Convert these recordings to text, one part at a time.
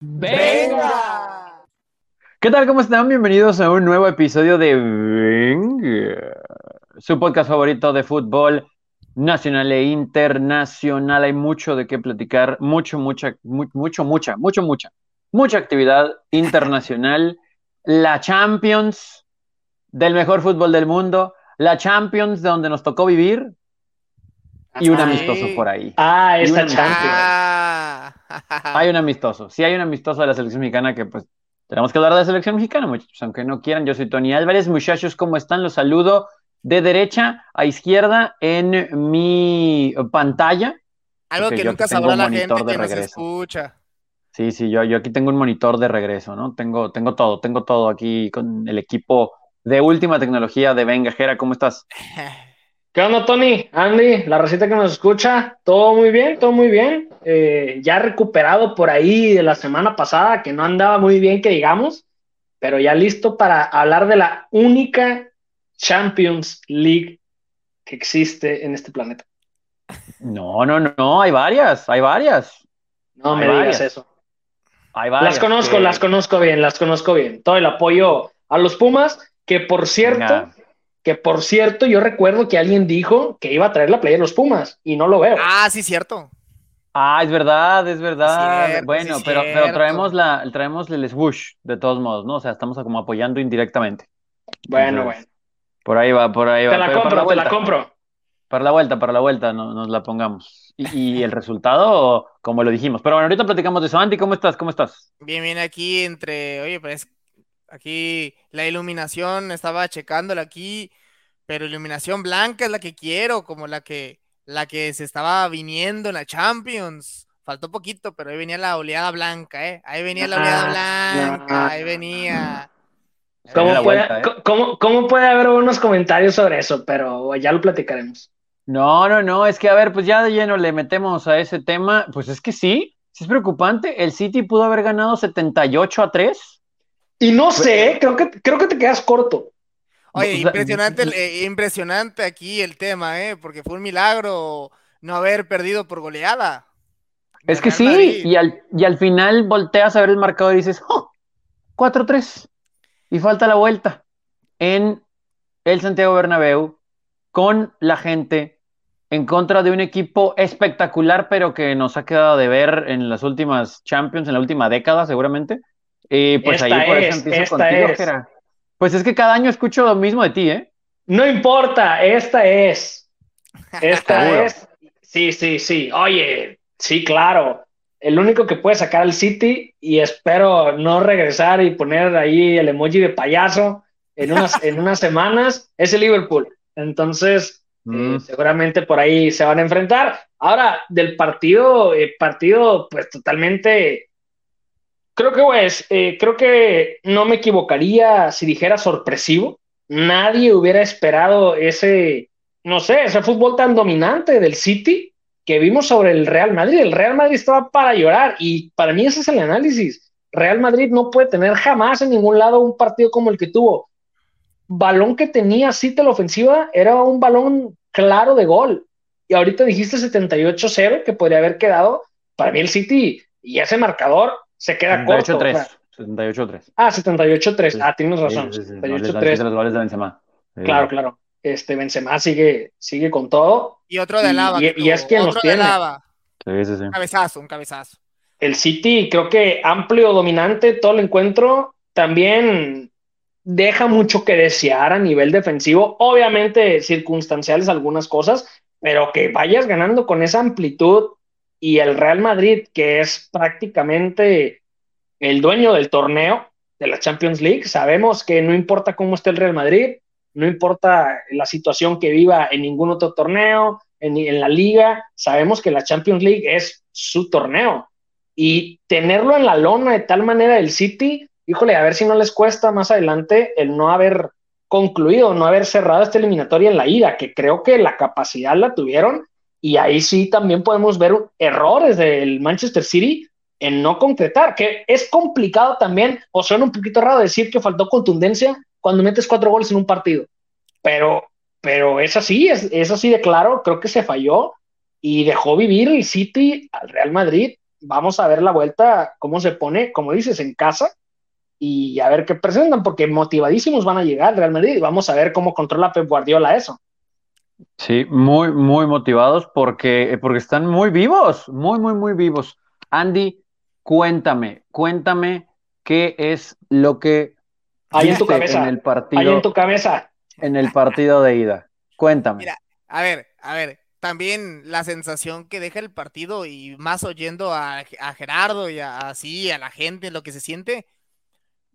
¡Venga! ¿Qué tal? ¿Cómo están? Bienvenidos a un nuevo episodio de Venga, su podcast favorito de fútbol nacional e internacional. Hay mucho de qué platicar, mucho, mucha, mu- mucho, mucha, mucho, mucha, mucha actividad internacional. La Champions del mejor fútbol del mundo, la Champions de donde nos tocó vivir y un amistoso por ahí. Ah, una Champions. Ah. Hay un amistoso. Sí hay un amistoso de la selección mexicana que pues tenemos que hablar de la selección mexicana, muchachos, aunque no quieran. Yo soy Tony Álvarez. Muchachos, ¿cómo están? Los saludo de derecha a izquierda en mi pantalla. Algo que nunca sabrá la gente que nos escucha. Sí, sí, yo, yo aquí tengo un monitor de regreso, ¿no? Tengo, tengo todo, tengo todo aquí con el equipo de última tecnología de Venga, Jera, ¿cómo estás? ¿Qué onda, Tony? Andy, la receta que nos escucha, todo muy bien, todo muy bien. Eh, ya recuperado por ahí de la semana pasada, que no andaba muy bien, que digamos, pero ya listo para hablar de la única Champions League que existe en este planeta. No, no, no, hay varias, hay varias, No Hay me digas eso. hay varias. Las conozco, que- las conozco bien, las conozco bien. Todo el apoyo a los Pumas, que por cierto, Venga. Que por cierto, yo recuerdo que alguien dijo que iba a traer la playa de los Pumas y no lo veo. Ah, sí, cierto. Ah, es verdad, es verdad. Cierto, bueno, sí, pero, pero traemos la, traemos el swoosh de todos modos, ¿no? O sea, estamos como apoyando indirectamente. Bueno, Entonces, bueno. Por ahí va, por ahí va. Te la Pero para compro, te la compro. Para la vuelta, para la vuelta no- nos la pongamos. Y, y el resultado, como lo dijimos. Pero bueno, ahorita platicamos de eso. Andy, ¿cómo estás? ¿Cómo estás? Bien, bien aquí entre, oye, pues aquí la iluminación, estaba checándola aquí, pero iluminación blanca es la que quiero, como la que, la que se estaba viniendo en la Champions. Faltó poquito, pero ahí venía la oleada blanca, ¿eh? Ahí venía la oleada Ah, blanca, ah. ahí venía. Se ¿Cómo, viene la puede, vuelta, ¿eh? cómo puede haber unos comentarios sobre eso? Pero ya lo platicaremos. No, no, no, es que a ver, pues ya de lleno le metemos a ese tema. Pues es que sí, sí es preocupante. El City pudo haber ganado 78 a 3. Y no sé, creo que, creo que te quedas corto. Oye, impresionante, eh, impresionante aquí el tema, ¿eh? Porque fue un milagro no haber perdido por goleada. Es que sí, y al, y al final volteas a ver el marcador y dices, ¡oh! 4-3. Y falta la vuelta en el Santiago Bernabéu con la gente en contra de un equipo espectacular, pero que nos ha quedado de ver en las últimas Champions, en la última década seguramente. Y pues Esta ahí por es, eso empiezo esta contigo, es. Jera. Pues es que cada año escucho lo mismo de ti, ¿eh? No importa, esta es. Esta es. Sí, sí, sí. Oye, sí, claro. El único que puede sacar al City y espero no regresar y poner ahí el emoji de payaso en unas, en unas semanas es el Liverpool. Entonces, Mm. Eh, seguramente por ahí se van a enfrentar. Ahora, del partido, eh, partido, pues totalmente. Creo que, pues, eh, creo que no me equivocaría si dijera sorpresivo. Nadie hubiera esperado ese, no sé, ese fútbol tan dominante del City que vimos sobre el Real Madrid. El Real Madrid estaba para llorar y para mí ese es el análisis. Real Madrid no puede tener jamás en ningún lado un partido como el que tuvo balón que tenía City la ofensiva era un balón claro de gol. Y ahorita dijiste 78-0 que podría haber quedado. Para mí el City y ese marcador se queda corto. o 78-3. sea, 78-3. ah, 78-3. Ah, tienes razón. Sí, sí, sí, no les dan 78-3. los goles de Benzema. Sí. Claro, claro. Este Benzema sigue, sigue con todo. Y otro de lava. y- es quien los otro de tiene. lava. Sí, sí, sí. Un cabezazo, un cabezazo. El City, creo que amplio, dominante, todo el encuentro. También deja mucho que desear a nivel defensivo. Obviamente, circunstanciales algunas cosas, pero que vayas ganando con esa amplitud y el Real Madrid, que es prácticamente el dueño del torneo de la Champions League, sabemos que no importa cómo esté el Real Madrid, no importa la situación que viva en ningún otro torneo, en, en la liga, sabemos que la Champions League es su torneo. Y tenerlo en la lona de tal manera el City, híjole, a ver si no les cuesta más adelante el no haber concluido, no haber cerrado esta eliminatoria en la ida, que creo que la capacidad la tuvieron y ahí sí también podemos ver errores del Manchester City en no concretar, que es complicado también, o suena un poquito raro decir que faltó contundencia cuando metes cuatro goles en un partido, pero, pero es así, es, es así de claro, creo que se falló y dejó vivir el City al Real Madrid vamos a ver la vuelta, cómo se pone, como dices, en casa y a ver qué presentan, porque motivadísimos van a llegar Real Madrid vamos a ver cómo controla Pep Guardiola eso. Sí, muy, muy motivados porque, porque están muy vivos, muy, muy, muy vivos. Andy, cuéntame, cuéntame qué es lo que hay en tu cabeza, en el partido, hay en tu cabeza, en el partido de ida. Cuéntame. Mira, a ver, a ver, también la sensación que deja el partido y más oyendo a, Gerardo y así a la gente lo que se siente,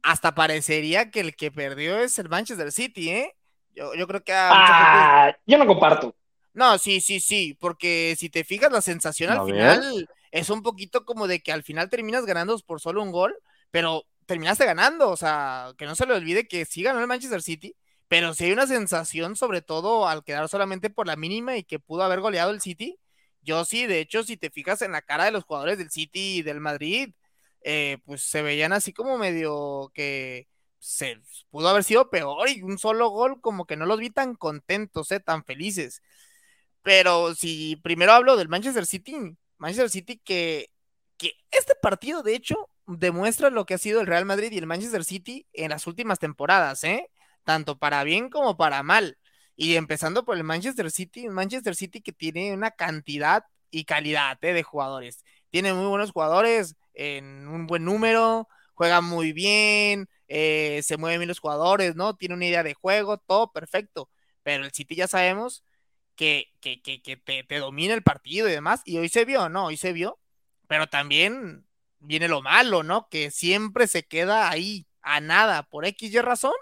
hasta parecería que el que perdió es el Manchester City, ¿eh? Yo, yo creo que ah, yo no comparto. No, sí, sí, sí, porque si te fijas la sensación al final es un poquito como de que al final terminas ganando por solo un gol, pero terminaste ganando, o sea, que no se le olvide que sí ganó el Manchester City, pero si hay una sensación, sobre todo al quedar solamente por la mínima y que pudo haber goleado el City, yo sí, de hecho, si te fijas en la cara de los jugadores del City y del Madrid, eh, pues se veían así como medio que se pudo haber sido peor y un solo gol como que no los vi tan contentos, eh, tan felices. Pero si primero hablo del Manchester City, Manchester City que, que este partido de hecho demuestra lo que ha sido el Real Madrid y el Manchester City en las últimas temporadas, ¿eh? Tanto para bien como para mal. Y empezando por el Manchester City, Manchester City que tiene una cantidad y calidad ¿eh? de jugadores. Tiene muy buenos jugadores en un buen número, juega muy bien, eh, se mueven bien los jugadores, ¿no? Tiene una idea de juego, todo perfecto. Pero el City ya sabemos que, que, que, te, te, domina el partido y demás. Y hoy se vio, ¿no? Hoy se vio. Pero también viene lo malo, ¿no? Que siempre se queda ahí a nada por X y razón,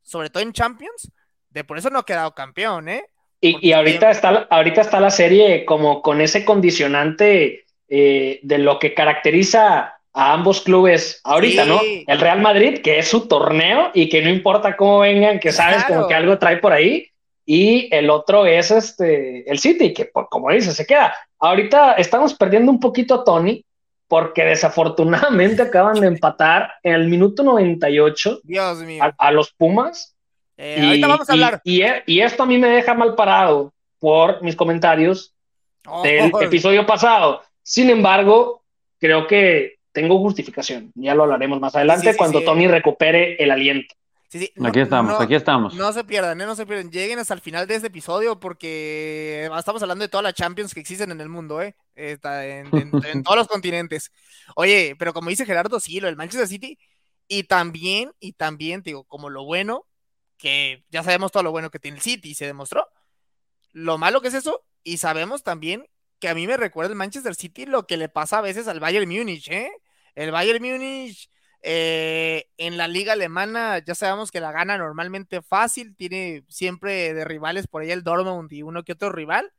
sobre todo en Champions, de por eso no ha quedado campeón, ¿eh? Y, y ahorita, está, ahorita está la serie como con ese condicionante eh, de lo que caracteriza a ambos clubes ahorita, ¿no? El Real Madrid, que es su torneo y que no importa cómo vengan, que sabes como que algo trae por ahí, y el otro es este, el City, que como dices, se queda. Ahorita estamos perdiendo un poquito a Tony, porque desafortunadamente acaban de empatar en el minuto 98 Dios mío. A, los Pumas. Eh, ahorita vamos a hablar. E, y, esto a mí me deja mal parado por mis comentarios oh. del episodio pasado. Sin embargo, creo que tengo justificación. Ya lo hablaremos más adelante cuando Tony recupere el aliento aquí estamos, aquí estamos. No se pierdan, ¿eh? no se pierdan. Lleguen hasta el final de este episodio porque estamos hablando de todas las Champions que existen en el mundo, ¿eh? Está en, todos los continentes. Oye, pero como dice Gerardo, sí, lo del Manchester City. Y también, y también, digo, como lo bueno, que ya sabemos todo lo bueno que tiene el City, y se demostró. Lo malo que es eso, y sabemos también que a mí me recuerda el Manchester City lo que le pasa a veces al Bayern Múnich, ¿eh? El Bayern Múnich eh, en la liga alemana ya sabemos que la gana normalmente fácil, tiene siempre de rivales por ahí el Dortmund y uno que otro rival.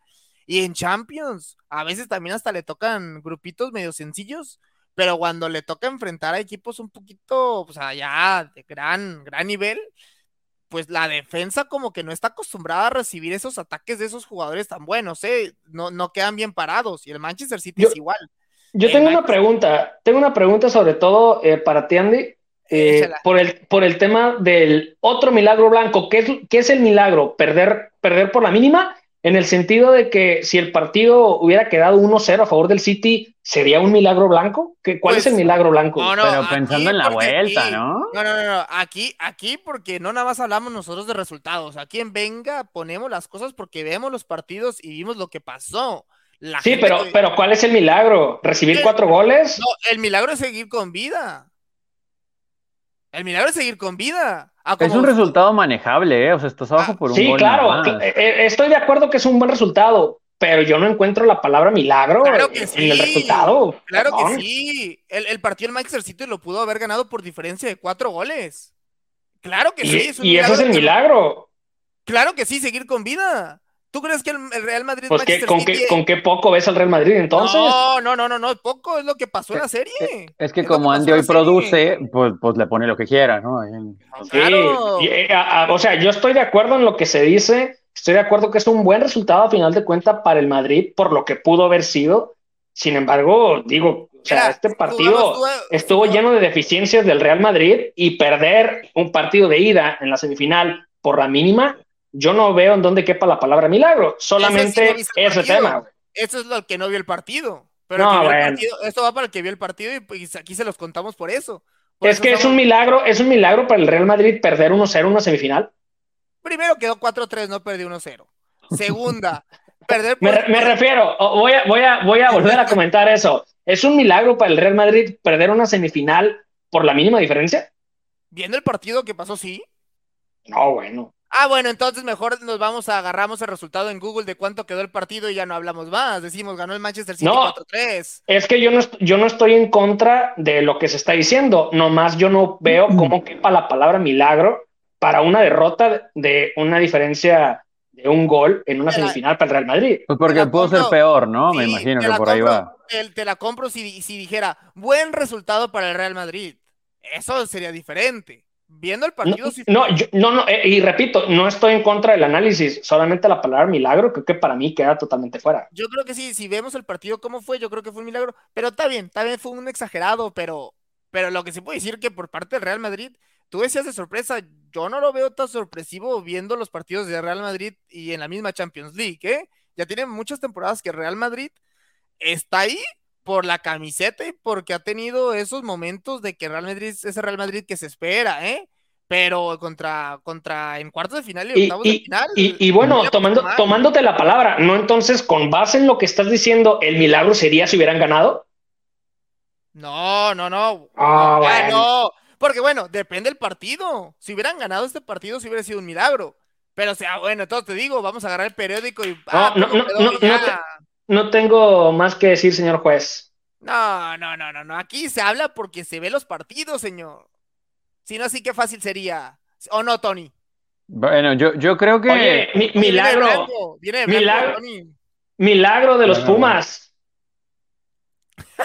Y en Champions, a veces también hasta le tocan grupitos medio sencillos, pero cuando le toca enfrentar a equipos un poquito, sea, ya de gran, gran nivel, pues la defensa como que no está acostumbrada a recibir esos ataques de esos jugadores tan buenos, ¿eh? No, no quedan bien parados. Y el Manchester City es igual. Yo tengo una pregunta, tengo una pregunta sobre todo eh, para ti, Andy, eh, por, el, por el tema del otro milagro blanco. ¿Qué es, qué es el milagro? ¿Perder, ¿Perder por la mínima? En el sentido de que si el partido hubiera quedado 1-0 a favor del City, ¿sería un milagro blanco? ¿Qué, ¿Cuál es el pues, milagro blanco? Pero pensando en la vuelta, ¿no? No, no, no, aquí, aquí porque no nada más hablamos nosotros de resultados. Aquí en Venga ponemos las cosas porque vemos los partidos y vimos lo que pasó sí, pero, pero ¿cuál es el milagro? ¿Recibir cuatro goles? No, el milagro es seguir con vida. El milagro es seguir con vida. Ah, es un resultado manejable, ¿eh? O sea, estás abajo ah, por un Sí, claro. Eh, eh, estoy de acuerdo que es un buen resultado, pero yo no encuentro la palabra milagro en el resultado. Claro que sí. El, partido del Manchester City lo pudo haber ganado por diferencia de cuatro goles. Claro que sí. y eso es el milagro. Claro que sí, seguir con vida. ¿Tú crees que el Real Madrid pues con, qué, con qué poco ves al Real Madrid entonces? No, no, no, no, no, poco es lo que pasó en la serie. Es que como Andy hoy produce, pues, pues, le pone lo que quiera, ¿no? claro. Eh, o sea, yo estoy de acuerdo en lo que se dice, estoy de acuerdo que es un buen resultado a final de cuentas para el Madrid por lo que pudo haber sido. Sin embargo, digo, o sea, este partido estuvo lleno de deficiencias del Real Madrid y perder un partido de ida en la semifinal por la mínima yo no veo en dónde quepa la palabra milagro, solamente ese tema. Eso es lo que no vio el partido. Pero No, el bueno. partido- esto va para el que vio el partido y pues, aquí se los contamos por eso. Por Es eso que es un milagro, es un milagro para el Real Madrid perder 1-0 en una semifinal. Primero quedó 4-3, no perdió 1-0. Segunda, perder Me, por- me refiero, voy a, voy, a, voy a volver a comentar eso. ¿Es un milagro para el Real Madrid perder una semifinal por la mínima diferencia? viendo el partido que pasó, sí. No, bueno. Ah, bueno, entonces mejor nos vamos a agarramos el resultado en Google de cuánto quedó el partido y ya no hablamos más. Decimos, ganó el Manchester City No. 4-3. Es que yo no, yo no estoy en contra de lo que se está diciendo, nomás yo no veo cómo quepa la palabra milagro para una derrota de una diferencia de un gol en una la- semifinal para el Real Madrid. Pues porque pudo ser peor, ¿no? Me imagino que por ahí va. Te, te la compro si, si dijera, buen resultado para el Real Madrid. Eso sería diferente. Viendo el No, partido, sí no, fue- yo- no, no, eh, y repito, no estoy en contra del análisis, solamente la palabra milagro creo que para mí queda totalmente fuera. Yo creo que sí, si vemos el partido cómo fue, yo creo que fue un milagro. Pero está bien, está bien, fue un exagerado, pero, pero lo que se puede decir que por parte del Real Madrid, tú decías de sorpresa, yo no lo veo tan sorpresivo viendo los partidos de Real Madrid y en la misma Champions League, ¿eh? Ya tiene muchas temporadas que Real Madrid está ahí por la camiseta y porque ha tenido esos momentos de que Real Madrid es ese Real Madrid que se espera, ¿eh? Pero contra, contra en cuartos de final y Y, octavos de final. y- y bueno, no tomando, tomándote la palabra, ¿no? Entonces, con base en lo que estás diciendo, ¿el milagro sería si hubieran ganado? No, no, no. Ah, Ah, bueno. no. Porque bueno, depende del partido. Si hubieran ganado este partido, sí hubiera sido un milagro. Pero o sea, bueno, entonces te digo, vamos a agarrar el periódico y. ah, no, ¿cómo no, no, no. No tengo más que decir, señor juez. No, no, no, no, no. Aquí se habla porque se ve los partidos, señor. Si no, sí que fácil sería. ¿O no, Tony? Bueno, yo, yo creo que. Oye, mi- Oye, viene de milagro, blanco, Viene de blanco, milagro. Tony. milagro de los Pumas.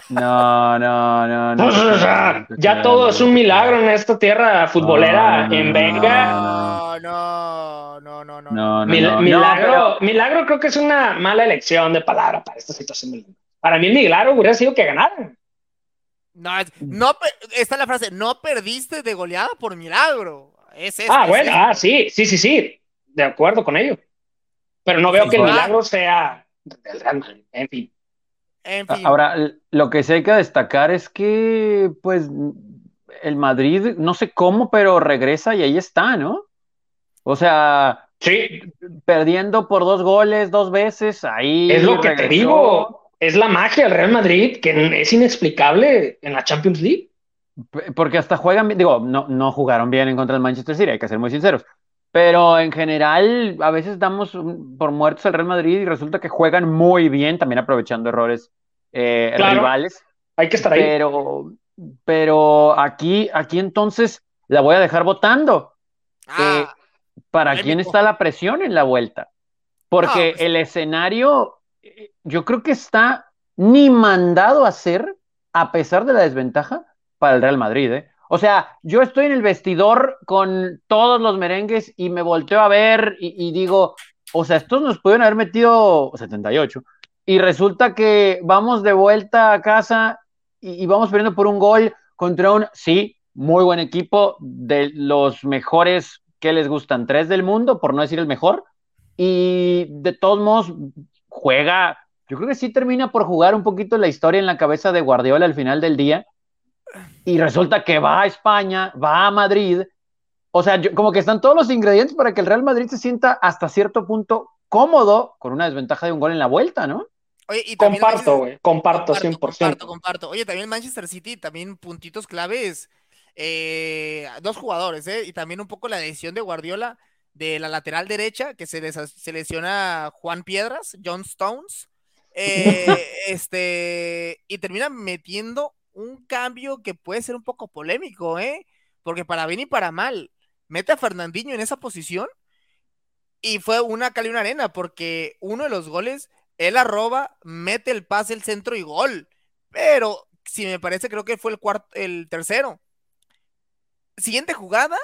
No, no, no, no. Pues, ya todo es un milagro en esta tierra futbolera. No, no, en no, Venga. No, no, no, no, no. No, no, Mil- no. milagro, milagro creo que es una mala elección de palabra para esta situación. Para mí el milagro hubiera sido que ganaran. No, no, esta es la frase, no perdiste de goleada por milagro. Es esto, Ah, es bueno, ah, sí, sí, sí, sí. De acuerdo con ello. Pero no veo que el milagro sea del Real Madrid. En fin. En fin. Ahora, lo que sí hay que destacar es que, pues, el Madrid, no sé cómo, pero regresa y ahí está, ¿no? O sea, Sí, perdiendo por dos goles dos veces, ahí es lo que te digo. Es la magia del Real Madrid que es inexplicable en la Champions League. Porque hasta juegan bien, digo, no, no jugaron bien en contra del Manchester City, hay que ser muy sinceros. Pero en general, a veces damos por muertos al Real Madrid y resulta que juegan muy bien, también aprovechando errores eh, Claro. rivales. Hay que estar ahí. Pero, pero aquí, aquí entonces la voy a dejar votando. Ah, ¿Para quién está la presión en la vuelta? Porque No, pues- el escenario, eh, yo creo que está ni mandado a ser, a pesar de la desventaja, para el Real Madrid, ¿eh? O sea, yo estoy en el vestidor con todos los merengues y me volteo a ver y, y digo, o sea, estos nos pueden haber metido 78 y resulta que vamos de vuelta a casa y, y vamos perdiendo por un gol contra un, sí, muy buen equipo, de los mejores que les gustan, tres del mundo, por no decir el mejor, y de todos modos juega, yo creo que sí termina por jugar un poquito la historia en la cabeza de Guardiola al final del día, y resulta que va a España, va a Madrid, o sea, yo- como que están todos los ingredientes para que el Real Madrid se sienta hasta cierto punto cómodo con una desventaja de un gol en la vuelta, ¿no? oye, y Comparto, güey. Comparto, Comparto, 100%. comparto, comparto. Oye, también el Manchester City, también puntitos claves. Eh, dos jugadores, ¿eh? Y también un poco la decisión de Guardiola de la lateral derecha, que se, les- se lesiona Juan Piedras, John Stones. eh, este, y termina metiendo un cambio que puede ser un poco polémico, ¿eh? Porque para bien y para mal, mete a Fernandinho en esa posición y fue una cal y una arena, porque uno de los goles, él arroba, mete el pase, el centro y gol. Pero, si me parece, creo que fue el cuarto, el tercero. Siguiente jugada,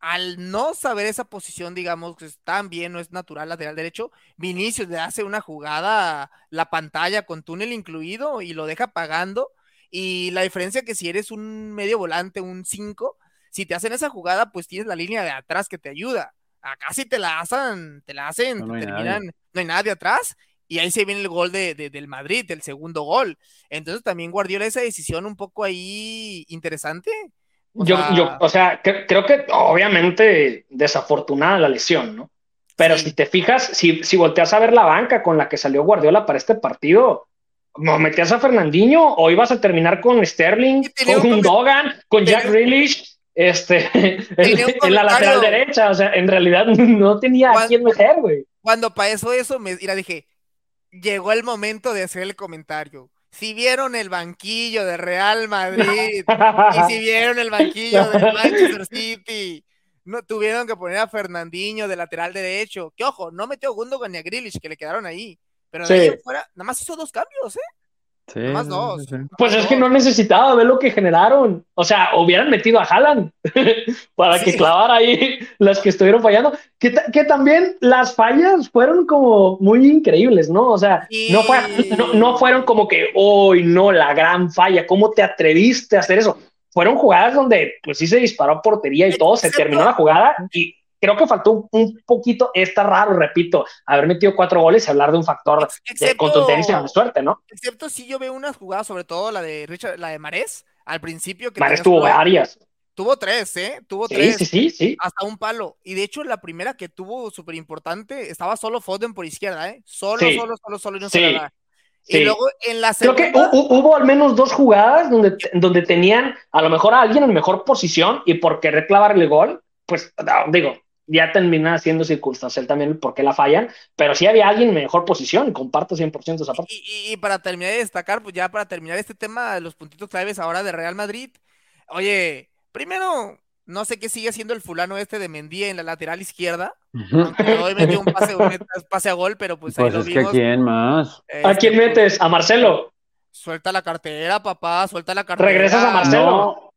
al no saber esa posición, digamos, que es tan bien, no es natural lateral derecho, Vinicius le hace una jugada, la pantalla con túnel incluido y lo deja pagando. Y la diferencia que si eres un medio volante, un 5, si te hacen esa jugada, pues tienes la línea de atrás que te ayuda. Acá si te la hacen, te la hacen, No, te no terminan, no hay nadie atrás y ahí se viene el gol de, del Madrid, el segundo gol. Entonces también Guardiola esa decisión un poco ahí interesante. O yo, sea... yo, o sea, creo que obviamente desafortunada la lesión, ¿no? Pero si te fijas, si, si volteas a ver la banca con la que salió Guardiola para este partido, ¿no metías a Fernandinho o ibas a terminar con Sterling, con Dogan, con Jack Grealish, este, en, la lateral derecha? O sea, en realidad no tenía a quién meter, güey. Cuando pasó eso, me mira, dije, llegó el momento de hacer el comentario. Si vieron el banquillo de Real Madrid y si vieron el banquillo de Manchester City, no tuvieron que poner a Fernandinho de lateral derecho. Que ojo, no metió Gundogan ni a Grealish, que le quedaron ahí. Pero de ahí fuera, nada más hizo dos cambios, ¿eh? Sí, más dos. Pues es que no necesitaba ver lo que generaron. O sea, hubieran metido a Haaland para que clavara ahí las que estuvieron fallando. Que, que, también las fallas fueron como muy increíbles, ¿no? O sea, no, fue, no, no, fueron como que, hoy no, la gran falla. ¿Cómo te atreviste a hacer eso? Fueron jugadas donde, pues sí se disparó portería y todo, se terminó la jugada y creo que faltó un, poquito, está raro, repito, haber metido cuatro goles y hablar de un factor excepto, de contundencia de suerte, ¿no? Excepto si yo veo unas jugadas, sobre todo la de Richard, la de Marés, al principio. que Marés tuvo varias. Tuvo tres, ¿eh? Tuvo tres. Sí, sí, sí. Hasta un palo. Y de hecho, la primera que tuvo súper importante, estaba solo Foden por izquierda, ¿eh? Solo, solo, solo, solo, y no se la Y luego en la segunda... Creo que hubo al menos dos jugadas donde, donde tenían a lo mejor a alguien en mejor posición y por querer clavarle gol, pues digo, ya termina siendo circunstancial también porque la fallan, pero sí había alguien en mejor posición, comparto 100% esa parte. Y, y, para terminar de destacar, pues ya para terminar este tema de los puntitos claves ahora de Real Madrid, oye, primero, no sé qué sigue haciendo el fulano este de Mendía en la lateral izquierda, hoy metió un pase, un pase, a gol, pero pues, ahí pues lo es vimos. que ¿quién más? Este, ¿A quién metes? ¿A Marcelo? Suelta la cartera, papá, suelta la cartera. ¿Regresas a Marcelo? No.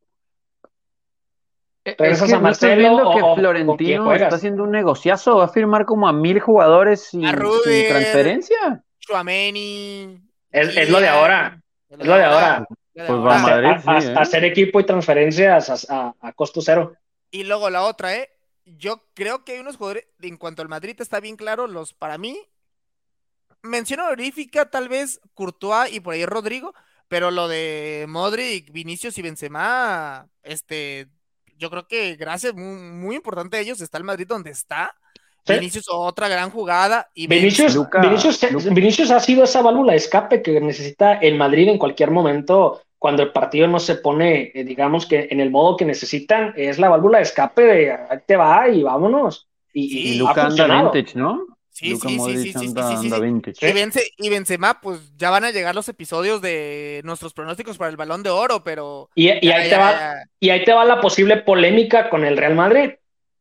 Es que no estoy viendo que Florentino está haciendo un negociazo, va a firmar como a mil jugadores sin, A transferencia. Chouameni. Es, es lo de ahora. Es lo de ahora. Pues va a Hacer- Madrid, a- sí, a- ¿eh? hacer equipo y transferencias a, a- a costo cero. Y luego la otra, ¿eh? Yo creo que hay unos jugadores, en cuanto al Madrid está bien claro, los para mí, mención honorífica tal vez Courtois y por ahí Rodrigo, pero lo de Modric, Vinicius y Benzema, este, yo creo que gracias, muy, muy importante a ellos, está el Madrid donde está. Sí. Vinicius otra gran jugada y Vinicius, Luca- Vinicius, Luca. Vinicius ha sido esa válvula de escape que necesita el Madrid en cualquier momento cuando el partido no se pone, eh, digamos que en el modo que necesitan, es la válvula de escape de ahí te va y vámonos. Y, Sí, y Y ha Luca anda funcionado. vintage, ¿no? Sí, Luka sí, sí, Modric sí, sí, sí, anda, sí, sí, anda sí. vintage. Y, Benzema, pues ya van a llegar los episodios de nuestros pronósticos para el Balón de Oro, pero Y, y ya, ahí te ya, va, ya. y ahí te va la posible polémica con el Real Madrid.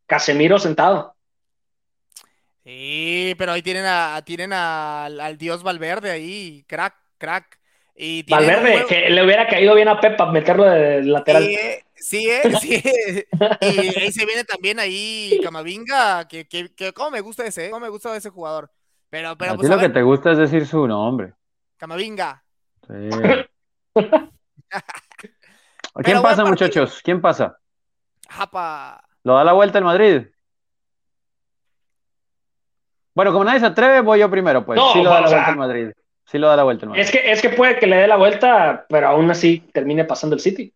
Casemiro sentado. Sí, pero ahí tienen a tienen a- al, al dios Valverde ahí, crack, crack. Y Valverde, que le hubiera caído bien a Pepa meterlo de lateral. Eh, sí, eh, sí. Y ahí se viene también ahí Camavinga, que, que, que cómo me gusta ese, eh, cómo me gusta ese jugador. Pero, pero a pues ti a lo que te gusta es decir su nombre. Camavinga. Sí. ¿Quién pasa, partido. muchachos? ¿Quién pasa? Japa. ¿Lo da la vuelta el Madrid? Bueno, como nadie se atreve, voy yo primero, pues. No, sí lo da la sea, vuelta el Madrid. Sí lo da la vuelta el Madrid. Es que, es que puede que le dé la vuelta, pero aún así termine pasando el City.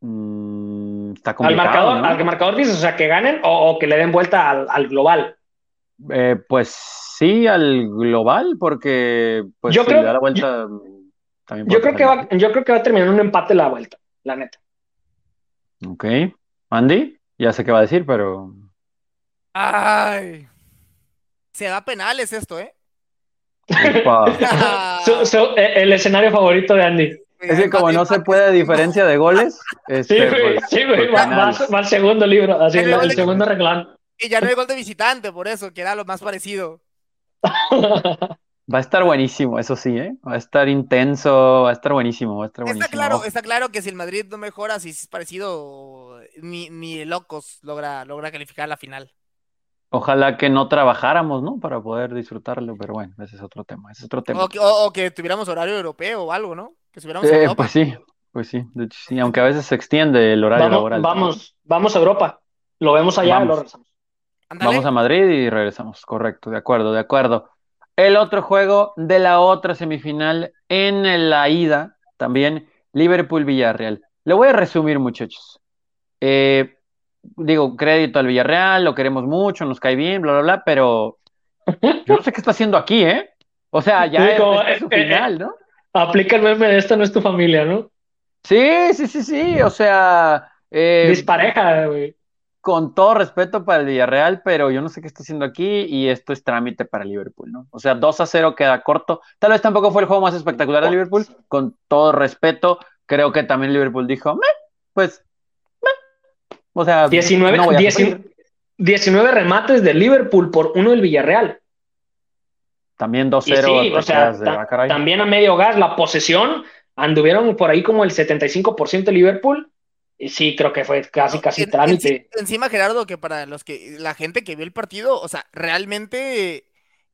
Mm, está Al complicado, marcador, ¿no? al marcador dices, o sea, que ganen o, o que le den vuelta al, al global. Eh, pues sí, al global, porque pues Yo si creo- le da la vuelta también Yo creo, que va, yo creo que va a terminar un empate la vuelta, la neta. Ok. Andy, ya sé qué va a decir, pero Ay. Se da penales esto, ¿eh? Eh, el escenario favorito de Andy. Es que como no se puede diferencia de goles, Sí, este, güey, pues, sí, güey, pues, va- va al segundo libro, así, el, segundo reclamo. Y ya no hay gol de visitante, por eso, que era lo más parecido. Va a estar buenísimo, eso sí, ¿eh? Va a estar intenso, va a estar buenísimo, va a estar Está buenísimo. claro, está claro que si el Madrid no mejora, si es parecido, ni, ni locos logra, logra calificar la final. Ojalá que no trabajáramos, ¿no? Para poder disfrutarlo, pero bueno, ese es otro tema, ese es otro tema. O que, o- o que tuviéramos horario europeo o algo, ¿no? Que estuviéramos en Eh, Europa. pues sí, pues sí, de hecho sí, aunque a veces se extiende el horario Vamos, laboral. vamos, vamos a Europa. Lo vemos allá y Vamos. lo regresamos. Vamos a Madrid y regresamos, correcto, de acuerdo, de acuerdo. el otro juego de la otra semifinal en la ida, también Liverpool-Villarreal. Le voy a resumir, muchachos. Eh, digo, crédito al Villarreal, lo queremos mucho, nos cae bien, bla, bla, bla, pero yo no sé qué está haciendo aquí, ¿eh? O sea, ya es, su eh, final, ¿no? Aplica el meme de esta no es tu familia, ¿no? Sí, sí, sí, sí, o sea... Eh, Dispareja, güey. Con todo respeto para el Villarreal, pero yo no sé qué está haciendo aquí y esto es trámite para Liverpool, ¿no? O sea, 2 a 0 queda corto. Tal vez tampoco fue el juego más espectacular de Liverpool, con todo respeto. Creo que también Liverpool dijo, pues, o sea, 19, 19, remates de Liverpool por uno del Villarreal. También 2-0. o sea, también a medio gas, la posesión, anduvieron por ahí como el 75% de Liverpool. Y sí, creo que fue casi, casi trámite. encima, Gerardo, que para los que, la gente que vio el partido, o sea, realmente eh,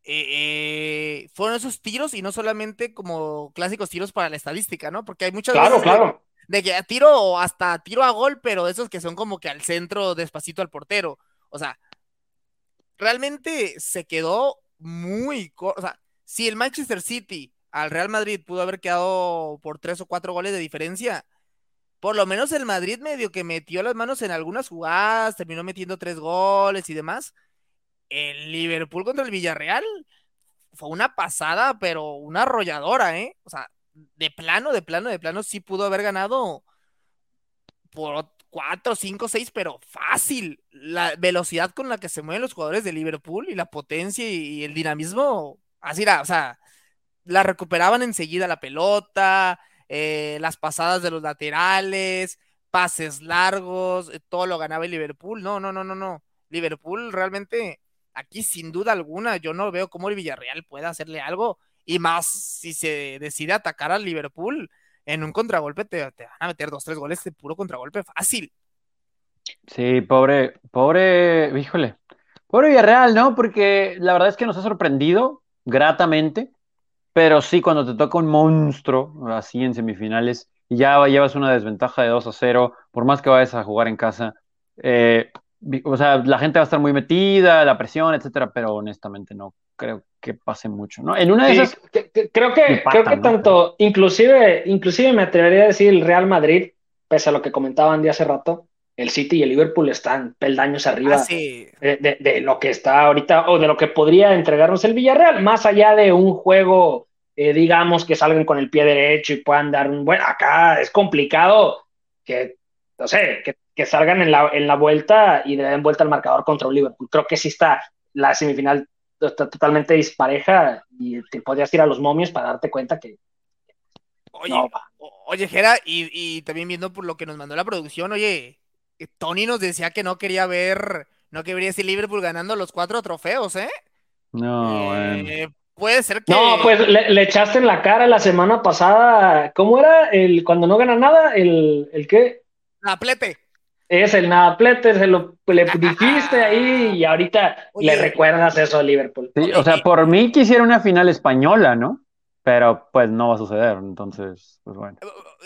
eh, fueron esos tiros y no solamente como clásicos tiros para la estadística, ¿no? Porque hay muchas claro, claro. De, que tiro hasta tiro a gol, pero esos que son como que al centro, despacito al portero. O sea, realmente se quedó muy O sea, si el Manchester City al Real Madrid pudo haber quedado por tres o cuatro goles de diferencia, por lo menos el Madrid medio que metió las manos en algunas jugadas, terminó metiendo tres goles y demás. El Liverpool contra el Villarreal fue una pasada, pero una arrolladora, ¿eh? O sea, de plano, de plano, de plano, sí pudo haber ganado por 4, 5, 6, pero fácil. La velocidad con la que se mueven los jugadores de Liverpool y la potencia y, el dinamismo, así era, o sea, la recuperaban enseguida la pelota, eh, las pasadas de los laterales, pases largos, eh, todo lo ganaba el Liverpool. No, no, no, no, no. Liverpool realmente, aquí sin duda alguna, yo no veo cómo el Villarreal pueda hacerle algo. Y más si se decide atacar al Liverpool, en un contragolpe te, van a meter dos, tres goles de puro contragolpe fácil. Sí, pobre, pobre, híjole, pobre Villarreal, ¿no? Porque la verdad es que nos ha sorprendido gratamente, pero sí, cuando te toca un monstruo así en semifinales y ya llevas una desventaja de 2 a 0, por más que vayas a jugar en casa, eh, o sea, la gente va a estar muy metida, la presión, etcétera, pero honestamente no creo que pase mucho, ¿no? En una de esas. creo que, creo que tanto, inclusive, inclusive me atrevería a decir el Real Madrid, pese a lo que comentaban de hace rato, el City y el Liverpool están peldaños arriba ah, de, lo que está ahorita o de lo que podría entregarnos el Villarreal, más allá de un juego, eh, digamos, que salgan con el pie derecho y puedan dar un buen. Acá es complicado que, no sé, que, que salgan en la, en la vuelta y le den vuelta al marcador contra un Liverpool. Creo que sí está la semifinal está totalmente dispareja y te podrías ir a los momios para darte cuenta que. Oye, oye Jera, y, también viendo por lo que nos mandó la producción, oye, eh, Tony nos decía que no quería ver, no quería ver Liverpool ganando los cuatro trofeos, ¿eh? No, eh, Puede ser que. No, pues le, echaste en la cara la semana pasada. ¿Cómo era? el Cuando no gana nada, el, el qué? La plete es el Nadaplete, se lo le dijiste ahí y ahorita le recuerdas eso a Liverpool. Sí, o sea, por mí quisiera una final española, ¿no? Pero pues no va a suceder, entonces, pues bueno.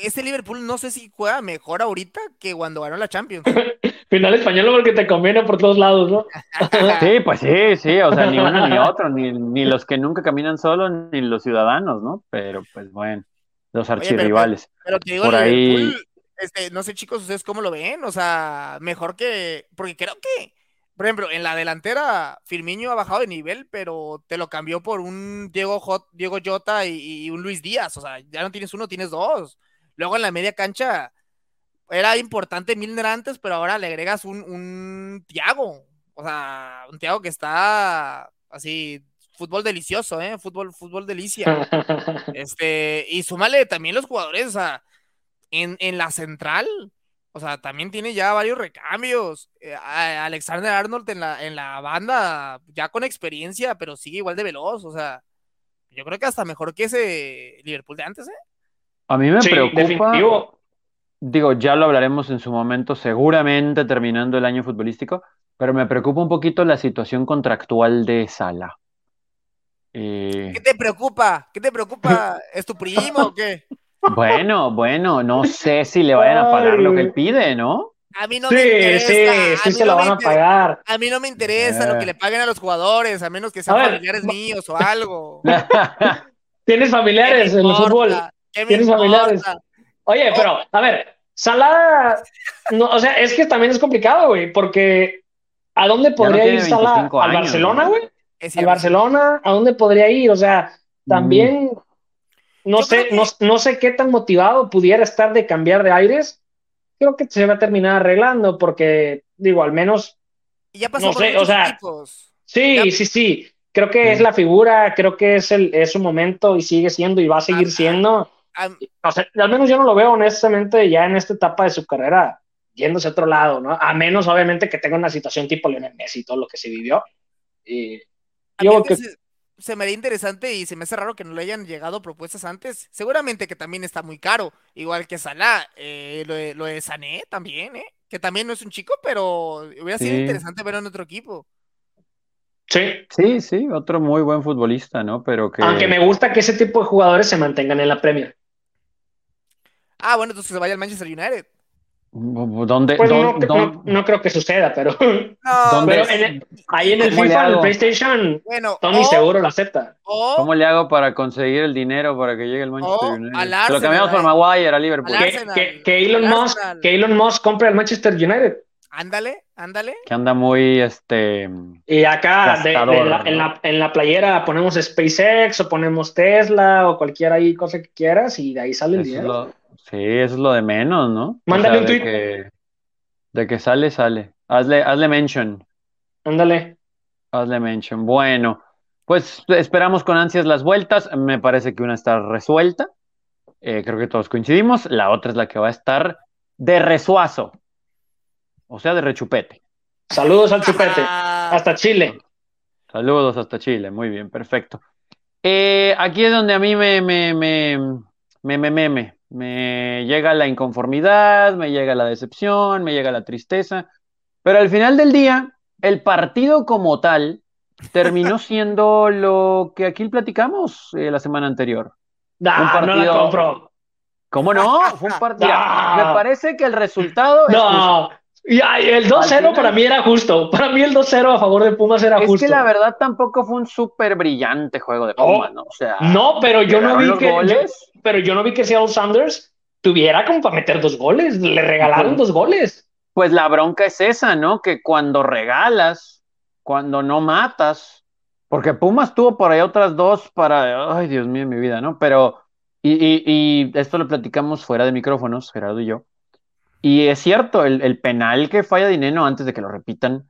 Este Liverpool no sé si juega mejor ahorita que cuando ganó la Champions. final española porque te conviene por todos lados, ¿no? sí, pues sí, sí, o sea, ni uno ni otro, ni, ni los que nunca caminan solos, ni los ciudadanos, ¿no? Pero pues bueno, los archirrivales. pero, te digo, por ahí este, no sé, chicos, ¿ustedes cómo lo ven? O sea, mejor que. Porque creo que, por ejemplo, en la delantera, Firmino ha bajado de nivel, pero te lo cambió por un Diego, Diego Jota y, un Luis Díaz. O sea, ya no tienes uno, tienes dos. Luego en la media cancha era importante Milner antes, pero ahora le agregas un, un Tiago. O sea, un Tiago que está así, fútbol delicioso, ¿eh? Fútbol, fútbol delicia. Este, y súmale también los jugadores, o sea en, la central, o sea, también tiene ya varios recambios. Eh, Alexander Arnold en la, en la banda, ya con experiencia, pero sigue igual de veloz. O sea, yo creo que hasta mejor que ese Liverpool de antes, ¿eh? A mí me preocupa. Digo, ya lo hablaremos en su momento, seguramente terminando el año futbolístico, pero me preocupa un poquito la situación contractual de Sala. Eh, ¿Qué te preocupa? ¿Qué te preocupa? ¿Es tu primo o qué? Bueno, bueno, no sé si le vayan a pagar lo que él pide, ¿no? A mí no sí, me interesa. sí, a sí mí se no lo me van a interesa. pagar. A mí no me interesa lo que Eh. le paguen a los jugadores, a menos que sean ver, familiares míos o algo. Tienes ¿Qué me familiares en el fútbol. ¿Qué me Tienes familiares. Oye, pero, a ver, Salah, no, o sea, es que también es complicado, güey, porque ¿a dónde podría ir Salah? 25 ¿Al Barcelona, güey? ¿Al. Barcelona? ¿A dónde podría ir? O sea, también no sé, creo no, no sé qué tan motivado pudiera estar de cambiar de aires. Creo que se va a terminar arreglando porque, digo, al menos Y ya pasó No por sé, o sea, equipos. Sí, Ya- sí, sí. Creo que Sí. es la figura, creo que es el es su momento y sigue siendo y va a seguir Ah, siendo. Ah, O sea, al menos yo no lo veo honestamente ya en esta etapa de su carrera yéndose a otro lado, ¿no? A menos obviamente que tenga una situación tipo Lionel Messi y todo lo que se vivió. Y yo mí que se, se me haría interesante y se me hace raro que no le hayan llegado propuestas antes. Seguramente que también está muy caro, igual que Salah. Eh, lo, de, lo de Sané también, ¿eh? Que también no es un chico, pero hubiera sido Sí. interesante verlo en otro equipo. sí, Sí, sí, otro muy buen futbolista, ¿no? Pero que aunque me gusta que ese tipo de jugadores se mantengan en la Premier. Ah, bueno, entonces que se vaya al Manchester United. ¿Dónde, Pues no, dónde- no- dónde- no creo que suceda, pero, No, ¿Dónde- pero en el- ahí en el ¿Cómo le FIFA, en el? PlayStation, bueno, Tony o- seguro lo acepta. o ¿Cómo le hago para conseguir el dinero para que llegue el Manchester United? al Se lo cambiamos por. Maguire a Liverpool. Al Que, Arsenal. que- que Elon Al Musk, que Elon Musk compre el Manchester United. ándale, ándale. Que anda muy, este... Y acá de- de Gastador, la- en, la, en la playera ponemos SpaceX o ponemos Tesla o cualquier ahí cosa que quieras y de ahí sale el Eso dinero. lo, sí, eso es lo de menos, ¿no? Mándale O sea, un de tweet. que, de que sale, sale. Hazle, hazle mention. Ándale. Hazle mention. Bueno, pues esperamos con ansias las vueltas. Me parece que una está resuelta. Eh, creo que todos coincidimos. La otra es la que va a estar de resuazo. O sea, de rechupete. Saludos al chupete. Hasta Chile. Saludos hasta Chile. Muy bien, perfecto. Eh, aquí es donde a mí me, me, me, me, me, me, me, me llega la inconformidad, me llega la decepción, me llega la tristeza. Pero al final del día, el partido como tal terminó siendo lo que aquí platicamos eh, la semana anterior. Ah, Un no la partido- compro. ¿Cómo no? Fue un partido. Me parece que el resultado. No. Y el 2-0 final- para mí era justo. Para mí el 2-0 a favor de Pumas era Es justo. que la verdad tampoco fue un súper brillante juego de No. Pumas, ¿no? O sea, No, pero yo no vi que goles. pero yo no vi que Seattle Sanders tuviera como para meter dos goles. Le regalaron dos goles. Pues la bronca es esa, ¿no? Que cuando regalas, cuando no matas, porque Pumas tuvo por ahí otras dos para, ay Dios mío, mi vida, ¿no? Pero, y, y, y esto lo platicamos fuera de micrófonos, Gerardo y yo, y es cierto, el, el penal que falla Dineno antes de que lo repitan,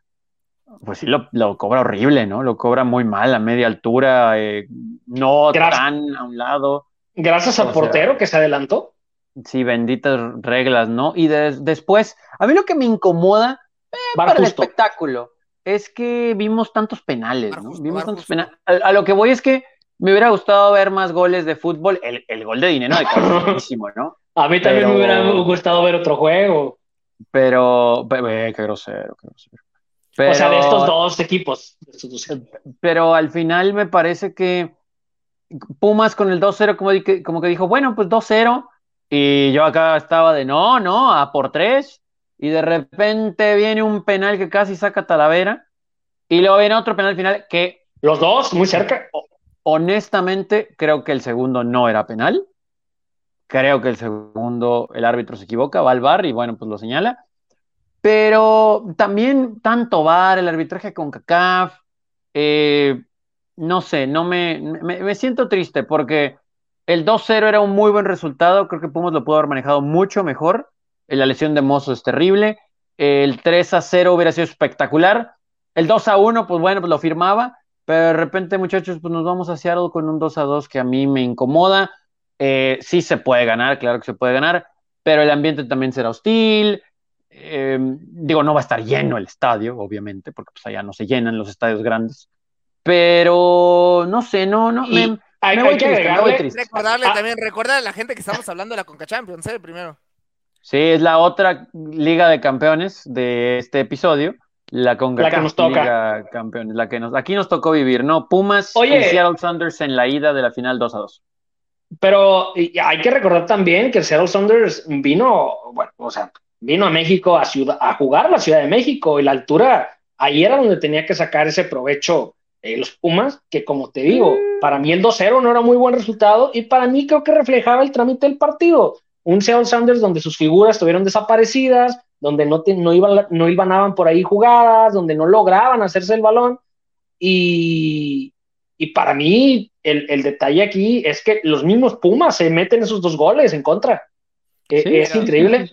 pues sí lo, lo cobra horrible, ¿no? Lo cobra muy mal, a media altura, eh, no Gracias. tan a un lado. Gracias O al sea, portero que se adelantó. Sí, benditas reglas, ¿no? Y des- después, a mí lo que me incomoda Bar para el espectáculo es que vimos tantos penales, ¿no? justo, Vimos tantos penales. A, a lo que voy es que me hubiera gustado ver más goles de fútbol. El, el gol de dinero de buenísimo, ¿no? A mí también Pero- me hubiera gustado ver otro juego. Pero, pe- pe- qué grosero, qué grosero. O sea, de estos dos equipos. de estos dos equipos. pero al final me parece que Pumas con el 2-0 como, di- que- como que dijo, bueno, pues 2-0 y yo acá estaba de no, no, a por 3 y de repente viene un penal que casi saca Talavera y luego viene otro penal final que Los dos, muy cerca. honestamente creo que el segundo no era penal. Creo que el segundo el árbitro se equivoca, va al VAR y bueno, pues lo señala. Pero también tanto VAR, el arbitraje con CACAF, eh, no sé, no me, me, siento triste porque el 2-0 era un muy buen resultado, creo que Pumas lo pudo haber manejado mucho mejor, la lesión de Mozo es terrible, el 3-0 hubiera sido espectacular, el 2-1 pues bueno, pues lo firmaba, pero de repente muchachos pues nos vamos a Seattle con un 2-2 que a mí me incomoda, eh, sí se puede ganar, claro que se puede ganar, pero el ambiente también será hostil, eh, digo, no va a estar lleno el estadio, obviamente, porque pues allá no se llenan los estadios grandes. Pero no sé, no, no, me, hay, me hay voy que triste, me voy. Recordarle Ah. también, recuerda a la gente que estamos hablando de la Conca Champions, ¿eh? Primero. Sí, es la otra liga de campeones de este episodio, la CONCACAF La que nos toca. Liga Campeones, la que nos, aquí nos tocó vivir, ¿no? Pumas Oye. y Seattle Sounders en la ida de la final 2 a 2. Pero hay que recordar también que el Seattle Sounders vino, bueno, o sea, vino a México a, ciudad, a jugar a la Ciudad de México y la altura, ahí era donde tenía que sacar ese provecho eh, los Pumas, que como te digo, para mí el 2-0 no era muy buen resultado y para mí creo que reflejaba el trámite del partido. Un Seattle Sanders donde sus figuras estuvieron desaparecidas, donde no, no, iban, no iban por ahí jugadas, donde no lograban hacerse el balón. Y, y para mí el, el, detalle aquí es que los mismos Pumas se meten esos dos goles en contra. es increíble.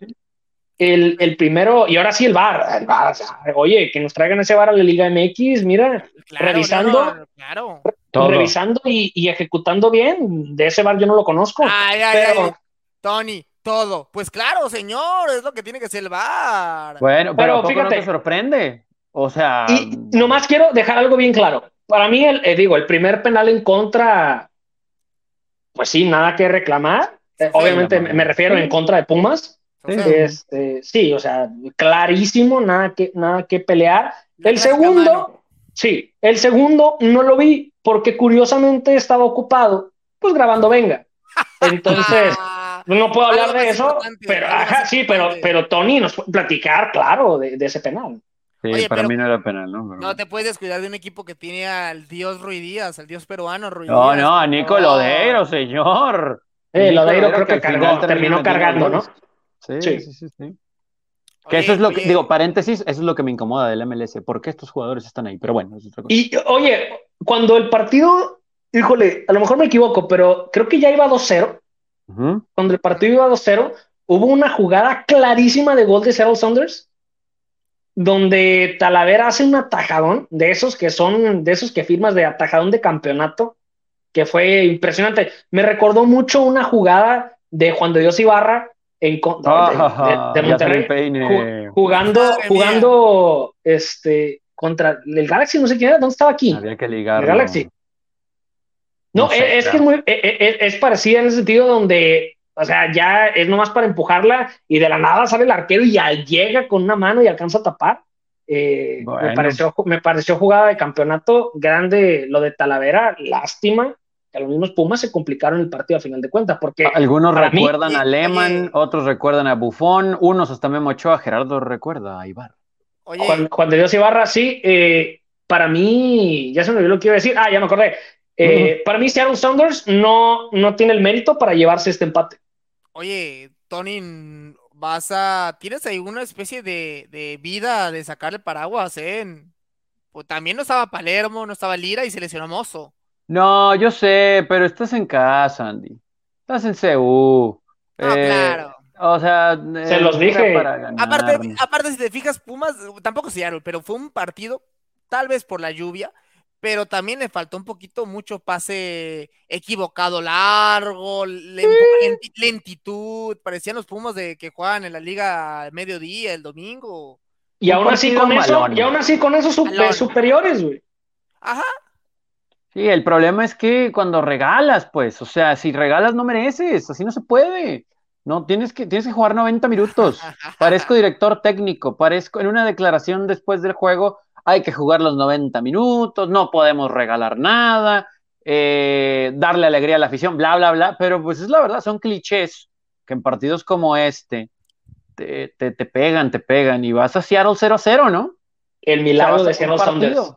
El, el, primero, y ahora sí el VAR, el oye, que nos traigan ese VAR a la Liga MX, mira, revisando, claro. revisando y, y, ejecutando bien, de ese VAR yo no lo conozco. Ay, ay, pero... ay, Tony, todo. Pues claro, señor, es lo que tiene que ser el VAR. Bueno, pero, pero fíjate, no te sorprende. O sea. Y nomás quiero dejar algo bien claro. Para mí, el, eh, digo, el primer penal en contra, pues sí, nada que reclamar. Eh, obviamente me, refiero en contra de Pumas. Este, sí, o sea, clarísimo, nada que, nada que pelear. El segundo, sí, el segundo no lo vi porque curiosamente estaba ocupado, pues grabando Venga. Entonces, no puedo hablar de eso, pero ajá, sí, pero, pero Tony nos puede platicar, claro, de, ese penal. Sí, para mí no era penal, ¿no? No te puedes descuidar de un equipo que tiene al dios Ruiz Díaz, al dios peruano Ruiz no, Díaz. No, no, a Nico Lodeiro, señor. Eh, Lodeiro creo que, cargó, terminó cargando, ¿no? Sí, sí, sí, sí. Que eso es lo que, digo, paréntesis, eso es lo que me incomoda del MLS, ¿por qué estos jugadores están ahí? Pero bueno, es otra cosa. Y oye, cuando el partido, híjole, a lo mejor me equivoco, pero creo que ya iba 2-0. Cuando el partido iba 2-0, hubo una jugada clarísima de gol de Seattle Saunders, donde Talavera hace un atajadón de esos que son, de esos que firmas de atajadón de campeonato, que fue impresionante. Me recordó mucho una jugada de Juan de Dios Ibarra en ah, de, Monterrey jugando jugando este contra el Galaxy no sé quién era dónde estaba aquí había que ligar el Galaxy. No, es, que es, muy, e, e, es, parecida en el sentido donde o sea ya es nomás para empujarla y de la nada sale el arquero y ya llega con una mano y alcanza a tapar eh, me, pareció, me pareció jugada de campeonato grande lo de Talavera lástima que los mismos Pumas se complicaron el partido a final de cuentas, porque... Algunos recuerdan a Lehmann, otros recuerdan a Buffon, unos hasta Memo Ochoa, Gerardo recuerda a Ibarra. Oye. Juan, de Dios Ibarra, sí, eh, para mí, ya se me olvidó lo que iba a decir, ah, ya me acordé, eh, para mí Seattle Saunders no, no tiene el mérito para llevarse este empate. Oye, Tony, vas a, tienes ahí una especie de, de vida de sacar el paraguas, ¿eh? Pues también no estaba Palermo, no estaba Lira y se lesionó Mozo. No, yo sé, pero estás en casa, Andy. Estás en CU. No, eh, claro. O sea, se eh, los dije. Aparte, aparte, si te fijas, Pumas, tampoco se dieron, pero fue un partido, tal vez por la lluvia, pero también le faltó un poquito mucho pase equivocado largo, lentitud. Parecían los Pumas de que juegan en la liga al mediodía, el domingo. Y aún así con eso, y aún así con esos superiores, güey. Ajá, Sí, el problema es que cuando regalas, pues, o sea, si regalas no mereces, así no se puede. No, tienes que, tienes que jugar 90 minutos. Parezco director técnico, parezco en una declaración después del juego, hay que jugar los 90 minutos, no podemos regalar nada, eh, darle alegría a la afición, bla, bla, bla, pero pues es la verdad, son clichés que en partidos como este te, te, pegan, te pegan y vas a Seattle 0-0, ¿no? El milagro de Seattle Saunders.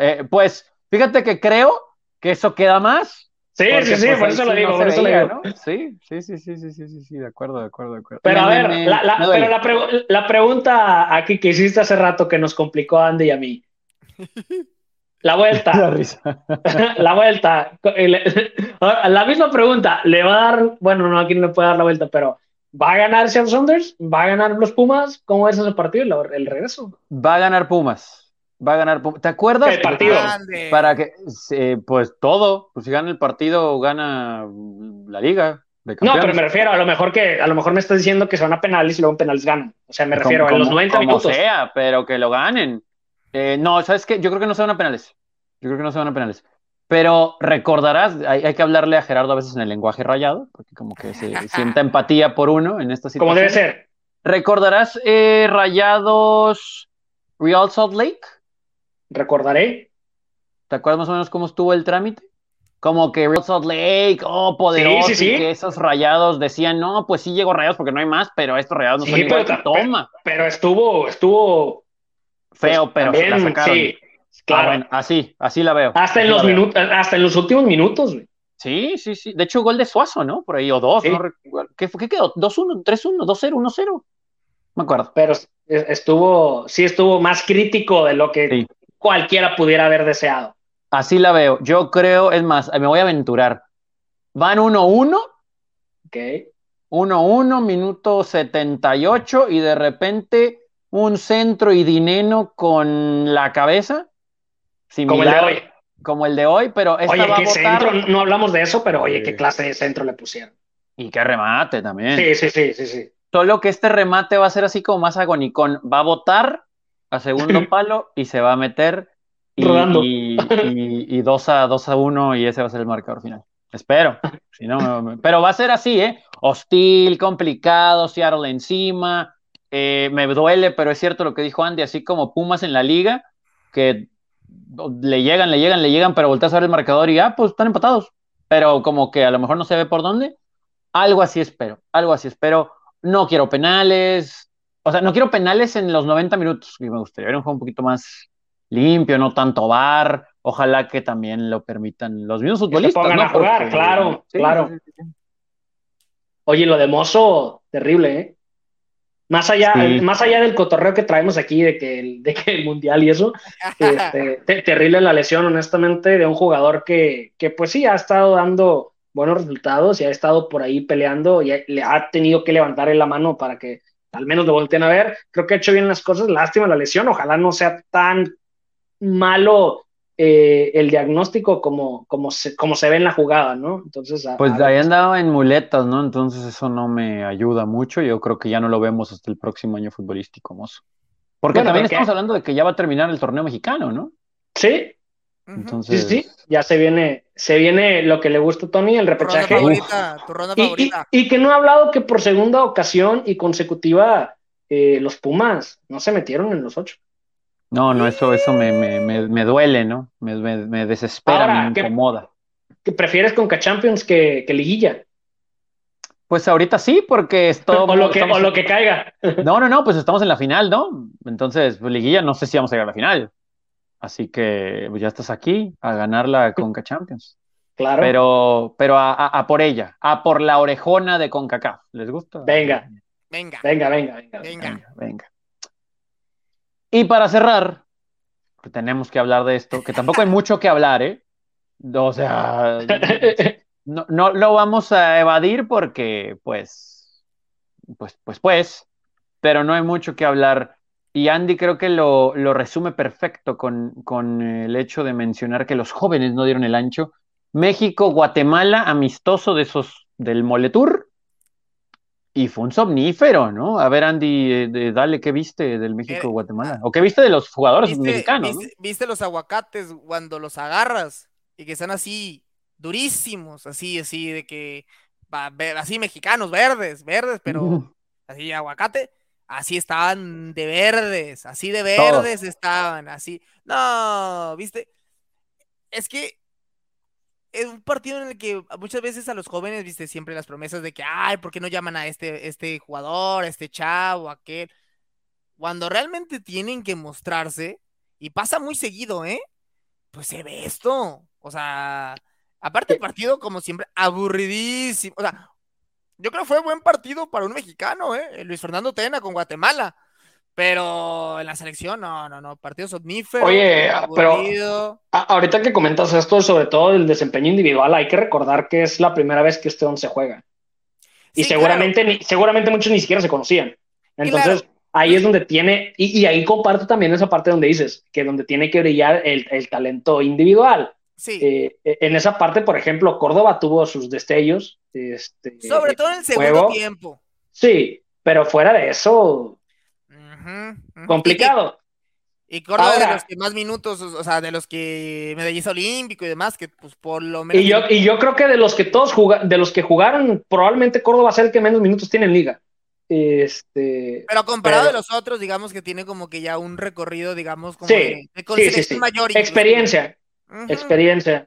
Eh, pues Fíjate que creo que eso queda más. Sí, sí, sí, por eso lo digo, por eso lo digo. Sí, sí, sí, sí, sí, sí, sí, de acuerdo, de acuerdo, de acuerdo. Pero a ver, la, la, pero la, la, pregunta aquí que hiciste hace rato que nos complicó a Andy y a mí. La vuelta. La risa. la vuelta. La misma pregunta. ¿Le va a dar, bueno, no, aquí no le puede dar la vuelta, pero ¿va a ganar Seattle Saunders? ¿Va a ganar los Pumas? ¿Cómo es ese partido, el regreso? Va a ganar Pumas va a ganar. ¿Te acuerdas? El partido. Para que, pues todo, pues si gana el partido, gana la liga. no, pero me refiero a lo mejor que a lo mejor me estás diciendo que se van a penales y luego en penales ganan. O sea, me refiero a los 90 como minutos. sea, pero que lo ganen. Eh, no, ¿sabes qué? Yo creo que no se van a penales. Yo creo que no se van a penales. Pero recordarás, hay, que hablarle a Gerardo a veces en el lenguaje rayado, porque como que se sienta empatía por uno en esta situación. Como debe ser. ¿Recordarás eh, Rayados Real Salt Lake? Recordaré. ¿Te acuerdas más o menos cómo estuvo el trámite? como que Real Salt Lake, oh, poderoso, Sí, sí, sí. y que esos rayados decían, no, pues sí llegó rayados porque no hay más, pero estos rayados no son igual pero que toma. Pero estuvo, estuvo Feo, pero también, la sacaron. sí, Ah, claro. bueno, así, así la veo. hasta en los minutos, hasta en los últimos minutos, güey. Sí, sí, sí. De hecho, gol de Suazo, ¿no? Por ahí, o dos, Sí. no recuerdo. ¿Qué? ¿Qué quedó? ¿2-1, 3-1, 2-0, 1-0? Me acuerdo. Pero es- estuvo, sí estuvo más crítico de lo que Sí. Cualquiera pudiera haber deseado. Así la veo. Yo creo, es más, me voy a aventurar. Van 1-1, ¿ok? 1-1, minuto 78, y de repente un centro y dinero con la cabeza. Como el de hoy. Como el de hoy, pero esta Oye, va a qué botar. centro, no hablamos de eso, pero oye, qué clase de centro le pusieron. Y qué remate también. Sí, sí, sí, sí, sí. Solo que este remate va a ser así como más agonicón. Va a botar a segundo palo y se va a meter. Y, Rodando. y, y, y 2 a 2 a 1 y ese va a ser el marcador final. Espero. Si no, me- pero va a ser así, ¿eh? Hostil, complicado, Seattle encima. Eh, me duele, pero es cierto lo que dijo Andy, así como Pumas en la liga, que le llegan, le llegan, le llegan, pero volteas a ver el marcador y ah, pues están empatados. Pero como que a lo mejor no se ve por dónde. Algo así espero, algo así espero. No quiero penales, o sea, no quiero penales en los 90 minutos, que me gustaría ver un juego un poquito más limpio, no tanto bar. Ojalá que también lo permitan los mismos futbolistas. pongan ¿no? a jugar, Porque- claro, Sí, claro. sí, sí, sí. Oye, lo de Mozo, terrible, ¿eh? Más allá, Sí. más allá del cotorreo que traemos aquí de que el, de que el mundial y eso, este, te- terrible la lesión, honestamente, de un jugador que, que pues sí ha estado dando buenos resultados y ha estado por ahí peleando y ha- le ha tenido que levantar la mano para que al menos lo volteen a ver. Creo que ha hecho bien las cosas, lástima la lesión, ojalá no sea tan malo eh, el diagnóstico como, como, se, como se ve en la jugada, ¿no? Entonces, a- Pues a ahí andaba en muletas, ¿no? Entonces eso no me ayuda mucho. Yo creo que ya no lo vemos hasta el próximo año futbolístico, mozo. Porque Bueno, también estamos hablando de que ya va a terminar el torneo mexicano, ¿no? Sí, Ujú. Sí, Entonces, sí, ya se viene, se viene lo que le gusta a Tony, el Tu ronda repechaje. favorita, tu ronda Y, y- favorita. y que no ha hablado que por segunda ocasión y consecutiva eh, los Pumas no se metieron en los ocho. no, no, eso, eso me, me, me, me duele, ¿no? Me, me, me desespera, Ahora, me ¿qué- incomoda. Que prefieres Conca Champions que, que Liguilla. Pues ahorita sí, porque esto, o, lo que, estamos- o lo que caiga. No, no, no, pues estamos en la final, ¿no? Entonces, pues, Liguilla, no sé si vamos a llegar a la final. Así que pues, ya estás aquí a ganar la Conca Champions. Claro. Pero, pero a, a- a por ella, a por la orejona de CONCACAF. ¿Les gusta? Venga. Venga, venga, venga, venga. venga. Venga, venga. Y para cerrar, que tenemos que hablar de esto, que tampoco hay mucho que hablar, ¿eh? O sea, no, no lo vamos a evadir porque, pues, pues, pues, pues, pero no hay mucho que hablar. Y Andy creo que lo, lo resume perfecto con, con el hecho de mencionar que los jóvenes no dieron el ancho. México, Guatemala, amistoso de esos del Moletour. Y fue un somnífero, ¿no? A ver, Andy, eh, de- dale, ¿qué viste del Eh, México-Guatemala? ¿O qué viste de los jugadores ¿Viste, mexicanos? viste- viste los aguacates cuando los agarras y que están así durísimos, así, así de que así mexicanos, verdes, verdes, pero así aguacate, así estaban de verdes, así de verdes estaban, así. No, viste, es que es un partido en el que muchas veces a los jóvenes, viste, siempre las promesas de que, ay, ¿por qué no llaman a este, este jugador, a este chavo, a aquel? Cuando realmente tienen que mostrarse, y pasa muy seguido, ¿eh? Pues se ve esto. O sea, aparte el partido, como siempre, aburridísimo. O sea, yo creo que fue buen partido para un mexicano, ¿eh? Luis Fernando Tena con Guatemala. Pero en la selección, no, no, no. Partido somnífero. Oye, pero- aburrido. Ahorita que comentas esto, sobre todo el desempeño individual, hay que recordar que es la primera vez que este once juega. Y Sí, seguramente, ni- seguramente muchos ni siquiera se conocían. Entonces, ahí es donde tiene, y, y ahí comparto también esa parte donde dices, que donde tiene que brillar el, el talento individual. Sí. Eh, en esa parte, por ejemplo, Córdoba tuvo sus destellos. Este, Sobre todo en el segundo juego. tiempo. Sí, pero fuera de eso, complicado. Y, y Córdoba de Ahora- los que más minutos, o sea, de los que medallista olímpico y demás, que pues por lo menos. Y yo, y yo creo que de los que todos de los que jugaron, probablemente Córdoba a ser el que menos minutos tiene en liga. Este, Pero comparado pero- de los otros, digamos que tiene como que ya un recorrido, digamos, como Sí, de, de sí, mayor. incluso. Experiencia.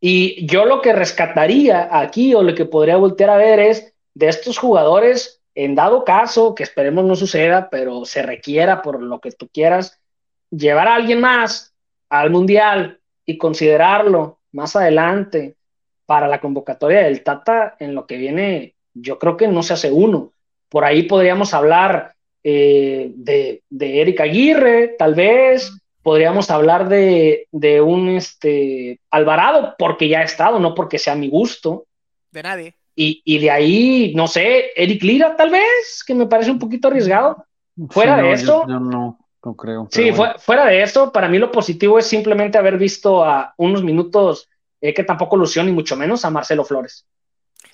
Y yo lo que rescataría aquí o lo que podría voltear a ver es de estos jugadores, en dado caso, que esperemos no suceda, pero se requiera por lo que tú quieras, llevar a alguien más al Mundial y considerarlo más adelante para la convocatoria del Tata en lo que viene, yo creo que no se hace uno. Por ahí podríamos hablar eh, de, de Eric Aguirre, tal vez, podríamos hablar de, de, un este, Alvarado, porque ya ha estado, no porque sea mi gusto. De nadie. Y, y, de ahí, no sé, Eric Lira, tal vez, que me parece un poquito arriesgado. Fuera de eso. no, no, creo. Sí, fuera de eso, para mí lo positivo es simplemente haber visto a unos minutos eh, que tampoco lució, ni mucho menos a Marcelo Flores.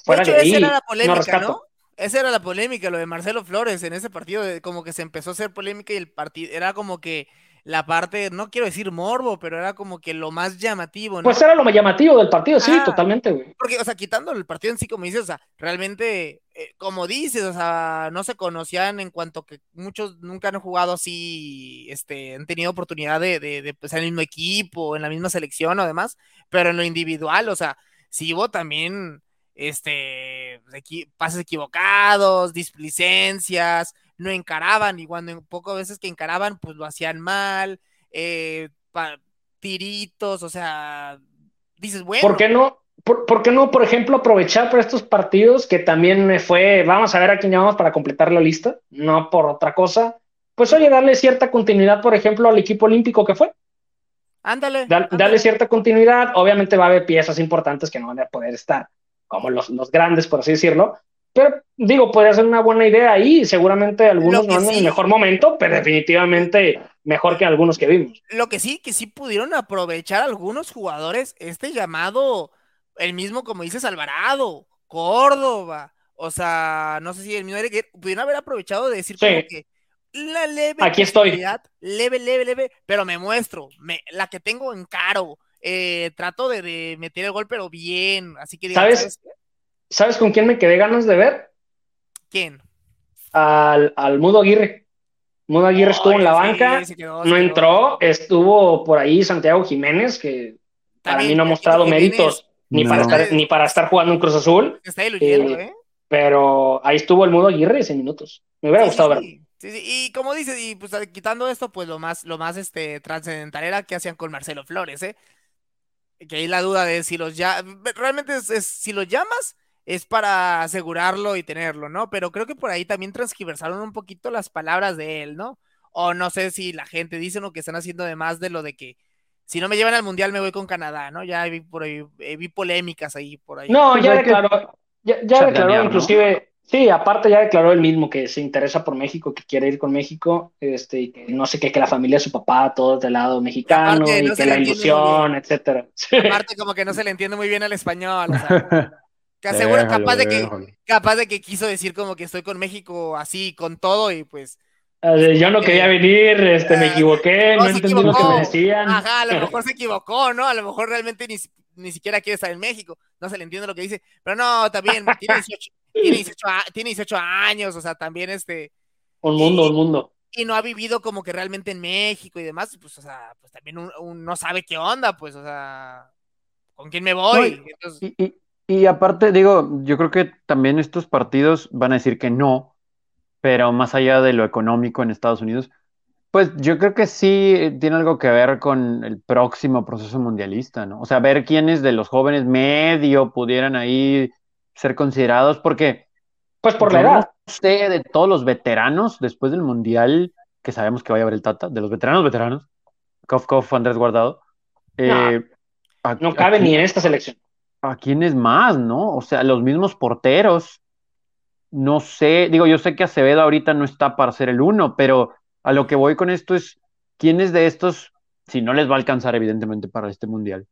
Fuera de, ahí, era la polémica, ¿no? Esa era la polémica, lo de Marcelo Flores en ese partido, como que se empezó a hacer polémica y el partido era como que la parte, no quiero decir morbo, pero era como que lo más llamativo, ¿no? Pues era lo más llamativo del partido, sí, ah, totalmente, güey. Porque, o sea, quitando el partido en sí, como dices, o sea, realmente, eh, como dices, o sea, no se conocían en cuanto que muchos nunca han jugado así, este, han tenido oportunidad de, de, de pues, en el mismo equipo, en la misma selección o demás, pero en lo individual, o sea, hubo también, este, pases equivocados, displicencias, no encaraban y cuando pocas veces que encaraban, pues lo hacían mal, eh, tiritos, o sea, dices, bueno. ¿Por qué no? ¿Por, qué no, por ejemplo, aprovechar por estos partidos que también me fue, vamos a ver a quién llamamos para completar la lista, no por otra cosa? Pues oye, darle cierta continuidad, por ejemplo, al equipo olímpico que fue. Ándale. Darle cierta continuidad. Obviamente va a haber piezas importantes que no van a poder estar, como los, los grandes, por así decirlo, pero digo, podría ser una buena idea ahí. Seguramente algunos no en el mejor momento, pero definitivamente mejor que algunos que vimos. Lo que sí, que sí pudieron aprovechar algunos jugadores este llamado, el mismo como dices, Alvarado, Córdoba. O sea, no sé si el mismo pudieron haber aprovechado de decir como que la leve. Aquí estoy. Leve, leve, leve, pero me muestro. Me, la que tengo en caro. Eh, trato de, meter el gol, pero bien. Así que ¿Sabes? ¿Sabes con quién me quedé ganas de ver? ¿Quién? Al, Mudo Aguirre. Mudo Aguirre estuvo en la banca, no entró, estuvo por ahí Santiago Jiménez, que para mí no ha mostrado méritos ni, para estar, ni para estar jugando en Cruz Azul. está diluyendo, eh, ¿eh? Pero ahí estuvo el Mudo Aguirre 10 minutos. Me hubiera gustado ver. y como dices, y pues quitando esto, pues lo más, lo más este, trascendental era que hacían con Marcelo Flores, ¿eh? Que hay la duda de si los ya, realmente es si los llamas, es para asegurarlo y tenerlo, ¿no? Pero creo que por ahí también transgiversaron un poquito las palabras de él, ¿no? O no sé si la gente dice lo que están haciendo de más de lo de que si no me llevan al mundial me voy con Canadá, ¿no? Ya vi por ahí, eh, vi polémicas ahí por ahí. No, ya declaró, ya, declaró inclusive, sí, aparte ya declaró él mismo que se interesa por México, que quiere ir con México, este, y que no sé qué, que la familia de su papá, todos del lado mexicano, y, que la ilusión, etcétera. Aparte como que no se le entiende muy bien al español, o sea. Que asegura capaz de que, capaz de que quiso decir como que estoy con México así, con todo, y pues. Yo no quería venir, este, me equivoqué, no, entendí lo que me decían. Ajá, a lo mejor se equivocó, ¿no? A lo mejor realmente ni, ni siquiera quiere estar en México, no se le entiende lo que dice, pero no, también tiene 18, tiene 18, años, o sea, también este. Un mundo, un mundo. Y no ha vivido como que realmente en México y demás, pues, o sea, pues también no sabe qué onda, pues, o sea, ¿con quién me voy? y, y aparte, digo, yo creo que también estos partidos van a decir que no, pero más allá de lo económico en Estados Unidos, pues yo creo que sí tiene algo que ver con el próximo proceso mundialista, ¿no? O sea, ver quiénes de los jóvenes medio pudieran ahí ser considerados, porque... Pues por la edad. No sé de todos los veteranos después del mundial, que sabemos que va a haber el Tata, de los veteranos veteranos, Kof Andrés Guardado. no, eh, no cabe ni en esta selección a quiénes más, ¿no? O sea, los mismos porteros. No sé, digo, yo sé que Acevedo ahorita no está para ser el uno, pero a lo que voy con esto es quiénes de estos, si no les va a alcanzar evidentemente para este mundial,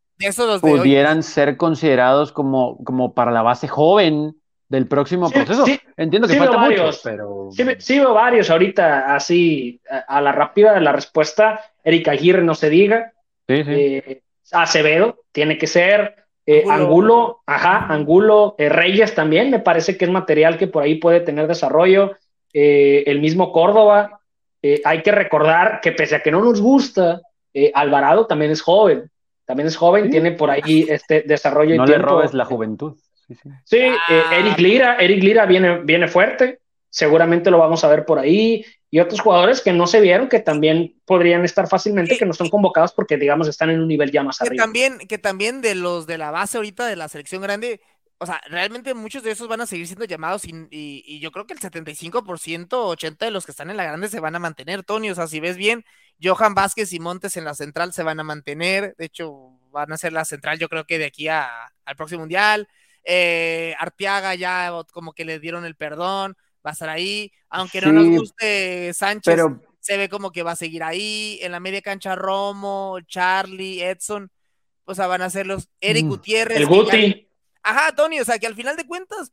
pudieran ser considerados como, como para la base joven del próximo proceso. Entiendo que falta varios, pero sí, veo varios ahorita así a, la rápida de la respuesta. Erika Aguirre no se diga. Sí, sí. Eh, Acevedo tiene que ser. Eh, Angulo, ajá, Angulo, eh, Reyes también, me parece que es material que por ahí puede tener desarrollo. Eh, el mismo Córdoba, hay que recordar que pese a que no nos gusta, Alvarado también es joven. también es joven, tiene por ahí este desarrollo. No le robes la juventud. Sí, eh, ah. Eric Lira, Eric Lira viene, viene fuerte, seguramente lo vamos a ver por ahí, y otros jugadores que no se vieron, que también podrían estar fácilmente, que no son convocados porque, digamos, están en un nivel ya más que arriba. También, que también de los de la base ahorita de la selección grande, o sea, realmente muchos de esos van a seguir siendo llamados y, yo creo que el 75%, 80% de los que están en la grande se van a mantener, Tony. O sea, si ves bien, Johan Vázquez y Montes en la central se van a mantener. De hecho, van a ser la central, yo creo que de aquí al próximo mundial. Eh, Arteaga ya como que le dieron el perdón, va a estar ahí. Aunque no nos guste Sánchez, se ve como que va a seguir ahí. En la media cancha, Romo, Charlie, Edson. O sea, van a ser los Eric mm. Gutiérrez. El Guti. Ajá, Tony, o sea, que al final de cuentas,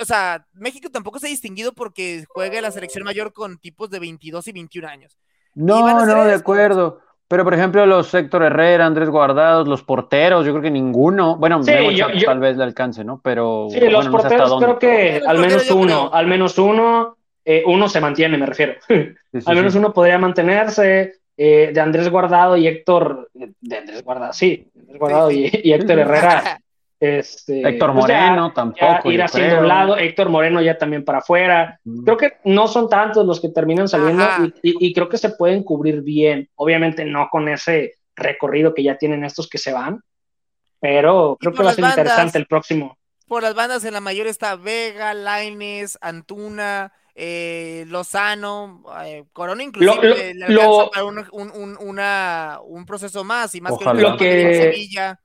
o sea, México tampoco se ha distinguido porque juegue la selección mayor con tipos de 22 y 21 años. No, no, de acuerdo. Pero, por ejemplo, los Héctor Herrera, Andrés Guardados, los porteros, yo creo que ninguno. Bueno, tal vez le alcance, ¿no? Pero. Sí, los porteros creo que al menos uno, al menos uno, eh, uno se mantiene, me refiero. al menos uno podría mantenerse. Eh, de Andrés Guardado y Héctor. De Andrés Guardado, sí. Andrés Guardado y, y Héctor Herrera Este, Héctor pues Moreno tampoco. ir haciendo un lado, Héctor Moreno ya también para afuera. Creo que no son tantos los que terminan saliendo y, creo que se pueden cubrir bien. Obviamente no con ese recorrido que ya tienen estos que se van, pero creo que va a ser interesante el próximo. Por las bandas en la mayor está Vega, Laines, Antuna, eh, Lozano, eh, Corona inclusive lo, para un, un, proceso más y más que, lo que Sevilla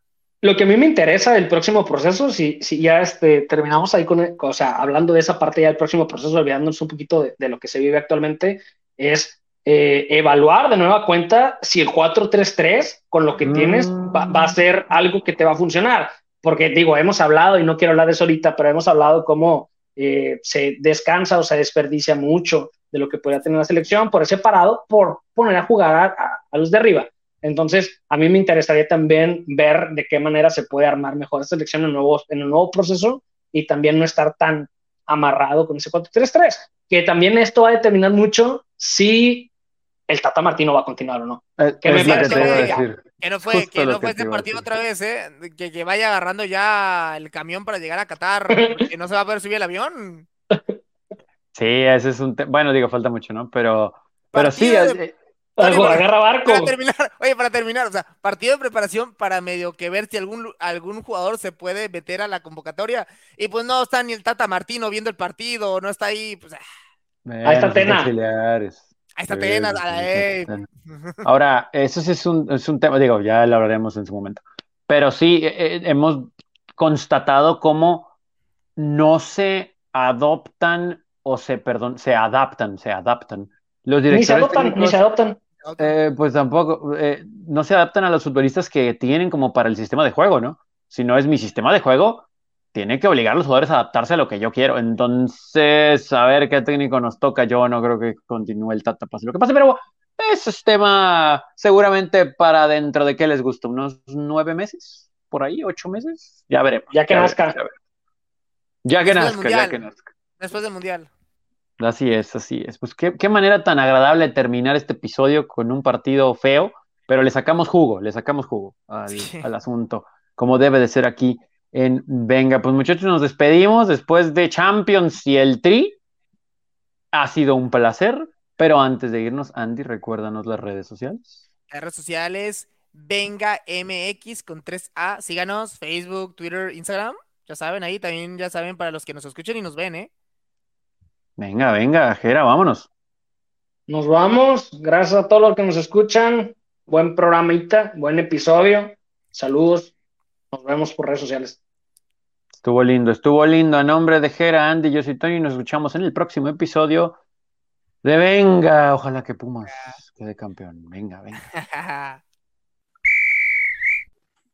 lo que a mí me interesa del próximo proceso, si, si ya este, terminamos ahí con, o sea, hablando de esa parte ya del próximo proceso, olvidándonos un poquito de, lo que se vive actualmente, es eh, evaluar de nueva cuenta si el 4-3-3 con lo que tienes va, a ser algo que te va a funcionar. Porque digo, hemos hablado, y no quiero hablar de eso ahorita, pero hemos hablado cómo eh, se descansa o se desperdicia mucho de lo que podría tener la selección por ese parado, por poner a jugar a los de arriba. Entonces, a mí me interesaría también ver de qué manera se puede armar mejor esta selección en, nuevos, en el nuevo proceso y también no estar tan amarrado con ese 4-3-3, que también esto va a determinar mucho si el Tata Martino va a continuar o no. Eh, que, me parece que, no fue, que no fue este partido otra vez, ¿eh? que, que, vaya agarrando ya el camión para llegar a Qatar, que no se va a poder subir el avión. Sí, ese es un tema. Bueno, digo, falta mucho, ¿no? Pero, pero sí, agarra barco. Para terminar, oye, para terminar, o sea, partido de preparación para medio que ver si algún, algún jugador se puede meter a la convocatoria. Y pues no está ni el Tata Martino viendo el partido, no está ahí, pues. Ah. ahí está Tena. Ahí está Tena. Ahora, eso sí es un, es un tema, digo, ya lo hablaremos en su momento. Pero sí, eh, eh, hemos constatado cómo no se adoptan o se, perdón, se adaptan, se adaptan los directores ni se adoptan, ni se adoptan. Eh, pues tampoco, eh, no se adaptan a los futbolistas que tienen como para el sistema de juego, ¿no? Si no es mi sistema de juego, tiene que obligar a los jugadores a adaptarse a lo que yo quiero. Entonces, a ver qué técnico nos toca. Yo no creo que continúe el Tata, pase lo que pase, pero ese es tema seguramente para dentro de qué les gusta, unos nueve meses, por ahí, ocho meses, ya veremos. Ya que nazca. ya, que nazca, ya que nazca. Después del mundial. Así es, así es. Pues qué, manera tan agradable terminar este episodio con un partido feo, pero le sacamos jugo, le sacamos jugo al, asunto, como debe de ser aquí en Venga. Pues muchachos, nos despedimos después de Champions y el Tri. Ha sido un placer, pero antes de irnos, Andy, recuérdanos las redes sociales. Las redes sociales, Venga MX con 3A. Síganos, Facebook, Twitter, Instagram. Ya saben, ahí también ya saben para los que nos escuchen y nos ven, ¿eh? Venga, venga, Jera, vámonos. Nos vamos. Gracias a todos los que nos escuchan. Buen programita, buen episodio. Saludos. Nos vemos por redes sociales. Estuvo lindo, estuvo lindo. A nombre de Jera, Andy, yo soy Tony y nos escuchamos en el próximo episodio de Venga. Ojalá que Pumas quede campeón. Venga, venga.